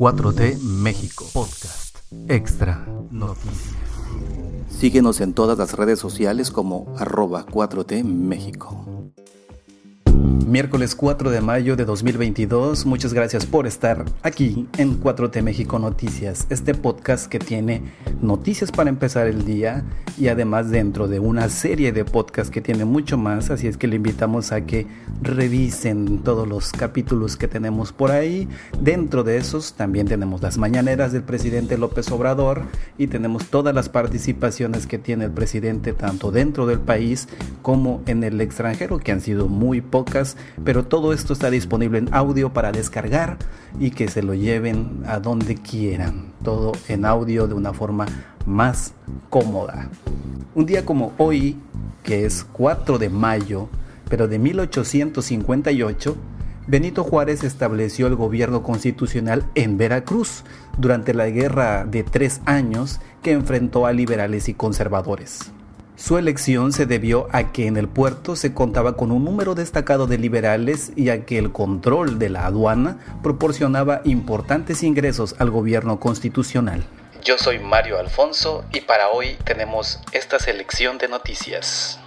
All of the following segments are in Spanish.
4T México Podcast Extra Noticias. Síguenos en todas las redes sociales como arroba 4T México. Miércoles 4 de mayo de 2022, muchas gracias por estar aquí en 4T México Noticias, este podcast que tiene noticias para empezar el día y además dentro de una serie de podcasts que tiene mucho más, así es que le invitamos a que revisen todos los capítulos que tenemos por ahí. Dentro de esos también tenemos las mañaneras del presidente López Obrador y tenemos todas las participaciones que tiene el presidente tanto dentro del país como en el extranjero, que han sido muy pocas pero todo esto está disponible en audio para descargar y que se lo lleven a donde quieran. Todo en audio de una forma más cómoda. Un día como hoy, que es 4 de mayo, pero de 1858, Benito Juárez estableció el gobierno constitucional en Veracruz durante la guerra de tres años que enfrentó a liberales y conservadores. Su elección se debió a que en el puerto se contaba con un número destacado de liberales y a que el control de la aduana proporcionaba importantes ingresos al gobierno constitucional. Yo soy Mario Alfonso y para hoy tenemos esta selección de noticias.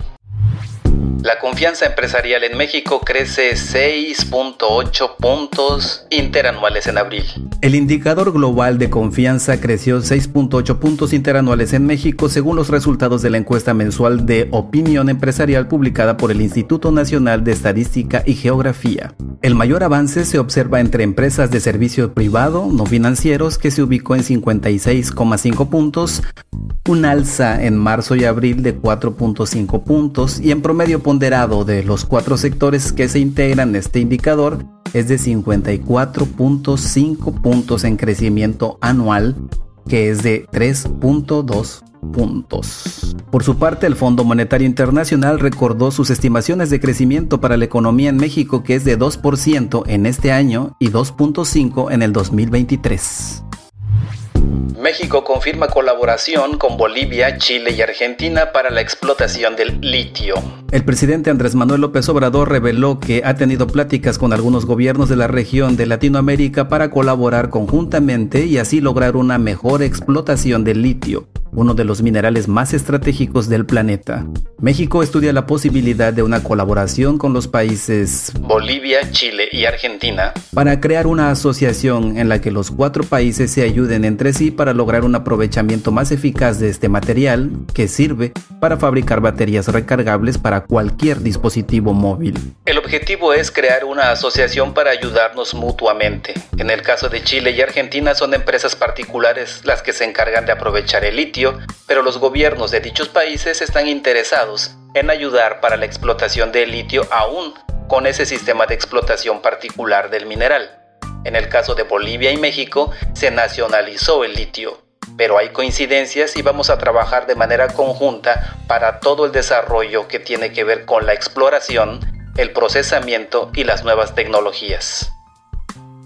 La confianza empresarial en México crece 6.8 puntos interanuales en abril. El indicador global de confianza creció 6.8 puntos interanuales en México según los resultados de la encuesta mensual de opinión empresarial publicada por el Instituto Nacional de Estadística y Geografía. El mayor avance se observa entre empresas de servicio privado no financieros que se ubicó en 56,5 puntos, un alza en marzo y abril de 4.5 puntos y en promedio ponderado de los cuatro sectores que se integran este indicador es de 54.5 puntos en crecimiento anual, que es de 3.2 puntos. Por su parte, el Fondo Monetario Internacional recordó sus estimaciones de crecimiento para la economía en México, que es de 2% en este año y 2.5% en el 2023. México confirma colaboración con Bolivia, Chile y Argentina para la explotación del litio. El presidente Andrés Manuel López Obrador reveló que ha tenido pláticas con algunos gobiernos de la región de Latinoamérica para colaborar conjuntamente y así lograr una mejor explotación del litio uno de los minerales más estratégicos del planeta. México estudia la posibilidad de una colaboración con los países Bolivia, Chile y Argentina para crear una asociación en la que los cuatro países se ayuden entre sí para lograr un aprovechamiento más eficaz de este material que sirve para fabricar baterías recargables para cualquier dispositivo móvil. El objetivo es crear una asociación para ayudarnos mutuamente. En el caso de Chile y Argentina son empresas particulares las que se encargan de aprovechar el litio pero los gobiernos de dichos países están interesados en ayudar para la explotación del litio aún con ese sistema de explotación particular del mineral. En el caso de Bolivia y México se nacionalizó el litio, pero hay coincidencias y vamos a trabajar de manera conjunta para todo el desarrollo que tiene que ver con la exploración, el procesamiento y las nuevas tecnologías.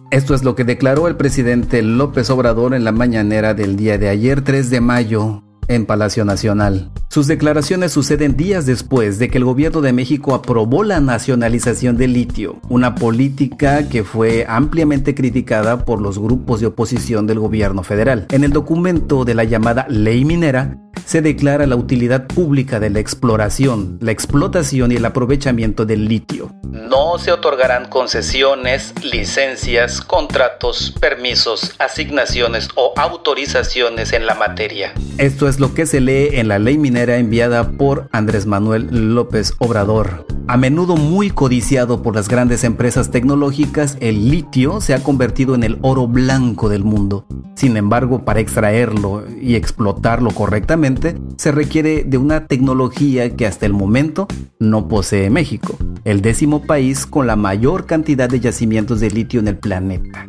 Esto es lo que declaró el presidente López Obrador en la mañanera del día de ayer 3 de mayo en Palacio Nacional. Sus declaraciones suceden días después de que el gobierno de México aprobó la nacionalización del litio, una política que fue ampliamente criticada por los grupos de oposición del gobierno federal. En el documento de la llamada Ley Minera, se declara la utilidad pública de la exploración, la explotación y el aprovechamiento del litio. No se otorgarán concesiones, licencias, contratos, permisos, asignaciones o autorizaciones en la materia. Esto es lo que se lee en la ley minera enviada por Andrés Manuel López Obrador. A menudo muy codiciado por las grandes empresas tecnológicas, el litio se ha convertido en el oro blanco del mundo. Sin embargo, para extraerlo y explotarlo correctamente, se requiere de una tecnología que hasta el momento no posee México, el décimo país con la mayor cantidad de yacimientos de litio en el planeta.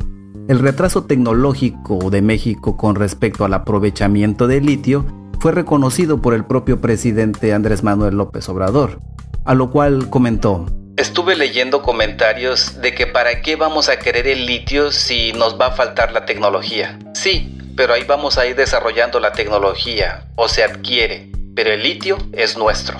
El retraso tecnológico de México con respecto al aprovechamiento del litio fue reconocido por el propio presidente Andrés Manuel López Obrador a lo cual comentó, Estuve leyendo comentarios de que para qué vamos a querer el litio si nos va a faltar la tecnología. Sí, pero ahí vamos a ir desarrollando la tecnología, o se adquiere, pero el litio es nuestro.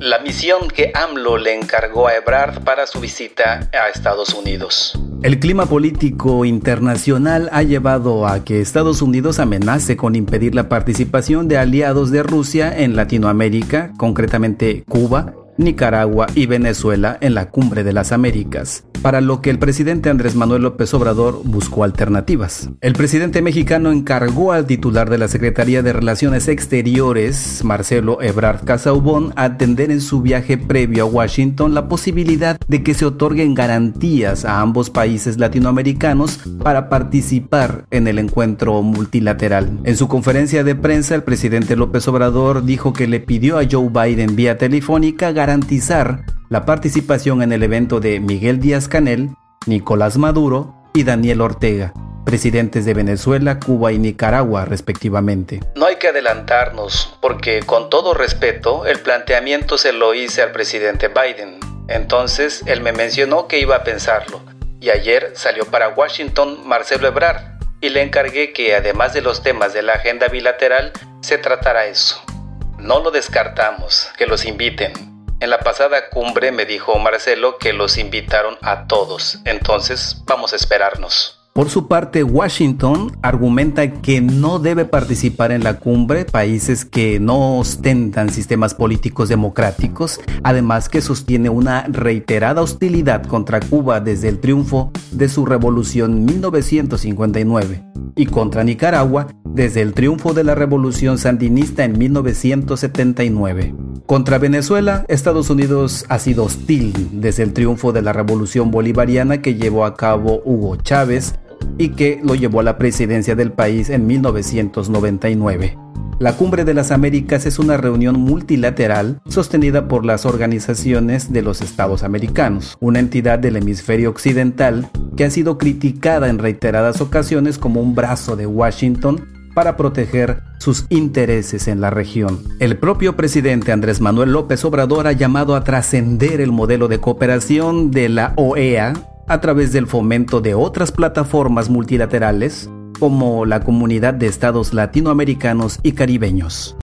La misión que AMLO le encargó a Ebrard para su visita a Estados Unidos. El clima político internacional ha llevado a que Estados Unidos amenace con impedir la participación de aliados de Rusia en Latinoamérica, concretamente Cuba, Nicaragua y Venezuela en la Cumbre de las Américas, para lo que el presidente Andrés Manuel López Obrador buscó alternativas. El presidente mexicano encargó al titular de la Secretaría de Relaciones Exteriores, Marcelo Ebrard Casaubon, atender en su viaje previo a Washington la posibilidad de que se otorguen garantías a ambos países latinoamericanos para participar en el encuentro multilateral. En su conferencia de prensa, el presidente López Obrador dijo que le pidió a Joe Biden vía telefónica garantizar la participación en el evento de Miguel Díaz Canel, Nicolás Maduro y Daniel Ortega, presidentes de Venezuela, Cuba y Nicaragua respectivamente. No hay que adelantarnos porque con todo respeto el planteamiento se lo hice al presidente Biden. Entonces él me mencionó que iba a pensarlo y ayer salió para Washington Marcelo Ebrard y le encargué que además de los temas de la agenda bilateral se tratara eso. No lo descartamos, que los inviten. En la pasada cumbre me dijo Marcelo que los invitaron a todos, entonces vamos a esperarnos. Por su parte, Washington argumenta que no debe participar en la cumbre países que no ostentan sistemas políticos democráticos, además que sostiene una reiterada hostilidad contra Cuba desde el triunfo de su revolución en 1959 y contra Nicaragua desde el triunfo de la revolución sandinista en 1979. Contra Venezuela, Estados Unidos ha sido hostil desde el triunfo de la revolución bolivariana que llevó a cabo Hugo Chávez y que lo llevó a la presidencia del país en 1999. La Cumbre de las Américas es una reunión multilateral sostenida por las organizaciones de los Estados Americanos, una entidad del hemisferio occidental que ha sido criticada en reiteradas ocasiones como un brazo de Washington para proteger sus intereses en la región. El propio presidente Andrés Manuel López Obrador ha llamado a trascender el modelo de cooperación de la OEA a través del fomento de otras plataformas multilaterales como la Comunidad de Estados Latinoamericanos y Caribeños.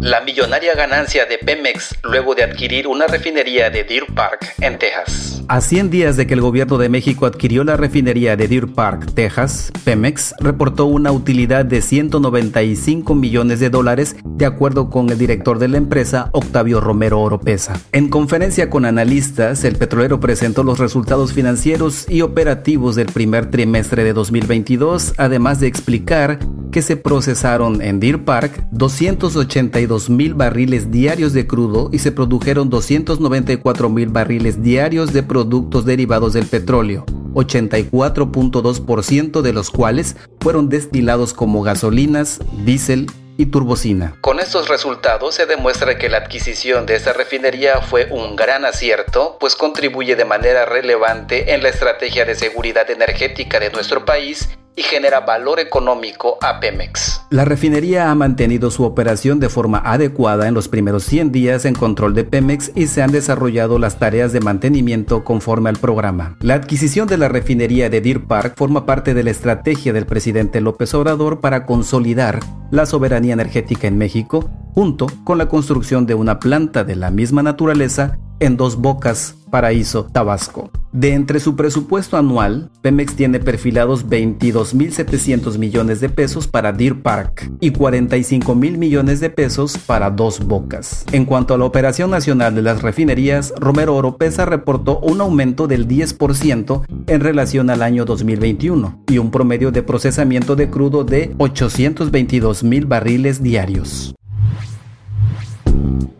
La millonaria ganancia de Pemex luego de adquirir una refinería de Deer Park en Texas. A 100 días de que el gobierno de México adquirió la refinería de Deer Park, Texas, Pemex reportó una utilidad de 195 millones de dólares, de acuerdo con el director de la empresa, Octavio Romero Oropesa. En conferencia con analistas, el petrolero presentó los resultados financieros y operativos del primer trimestre de 2022, además de explicar que se procesaron en Deer Park 282 mil barriles diarios de crudo y se produjeron 294 mil barriles diarios de productos derivados del petróleo, 84.2% de los cuales fueron destilados como gasolinas, diésel y turbocina. Con estos resultados se demuestra que la adquisición de esta refinería fue un gran acierto, pues contribuye de manera relevante en la estrategia de seguridad energética de nuestro país y genera valor económico a Pemex. La refinería ha mantenido su operación de forma adecuada en los primeros 100 días en control de Pemex y se han desarrollado las tareas de mantenimiento conforme al programa. La adquisición de la refinería de Deer Park forma parte de la estrategia del presidente López Obrador para consolidar la soberanía energética en México, junto con la construcción de una planta de la misma naturaleza en Dos Bocas, Paraíso, Tabasco. De entre su presupuesto anual, Pemex tiene perfilados 22.700 millones de pesos para Deer Park y 45 mil millones de pesos para Dos Bocas. En cuanto a la operación nacional de las refinerías, Romero Oropesa reportó un aumento del 10% en relación al año 2021 y un promedio de procesamiento de crudo de 822 mil barriles diarios.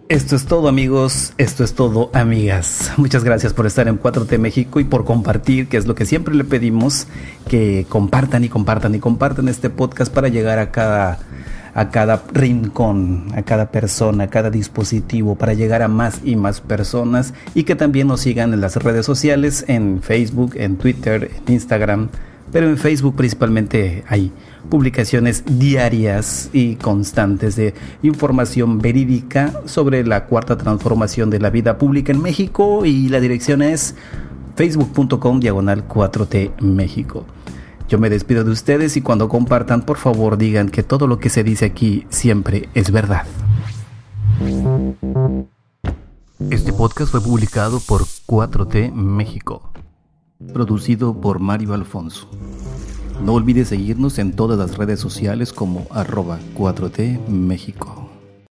Esto es todo amigos, esto es todo amigas. Muchas gracias por estar en 4T México y por compartir, que es lo que siempre le pedimos, que compartan y compartan y compartan este podcast para llegar a cada a cada rincón, a cada persona, a cada dispositivo, para llegar a más y más personas y que también nos sigan en las redes sociales, en Facebook, en Twitter, en Instagram, pero en Facebook principalmente hay publicaciones diarias y constantes de información verídica sobre la cuarta transformación de la vida pública en México y la dirección es facebook.com diagonal 4T México. Yo me despido de ustedes y cuando compartan por favor digan que todo lo que se dice aquí siempre es verdad. Este podcast fue publicado por 4T México. Producido por Mario Alfonso. No olvides seguirnos en todas las redes sociales como arroba 4T México.